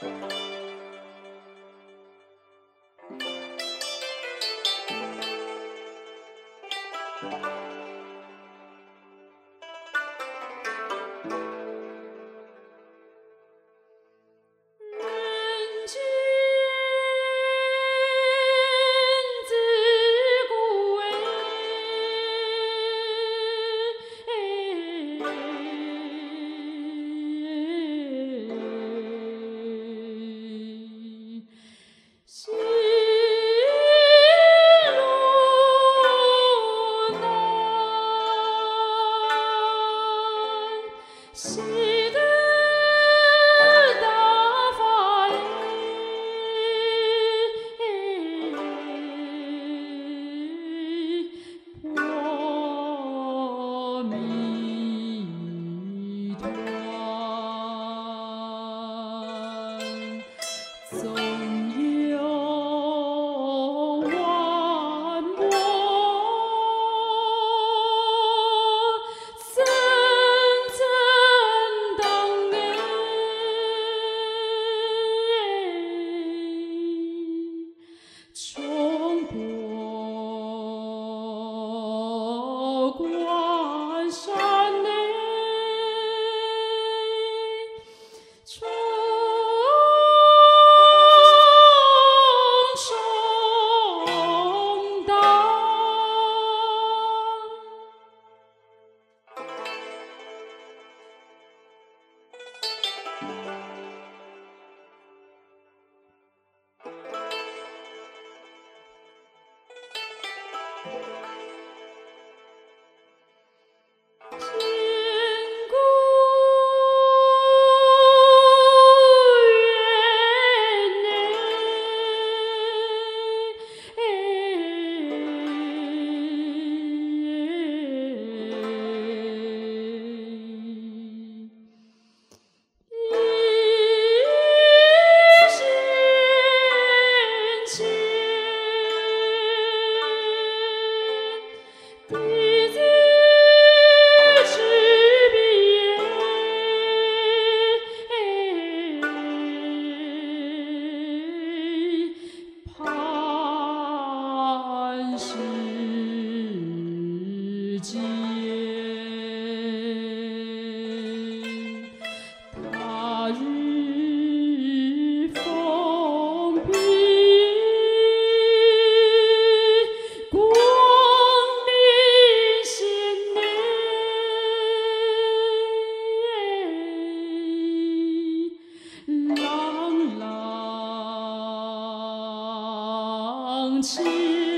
人心千古内，朗朗清。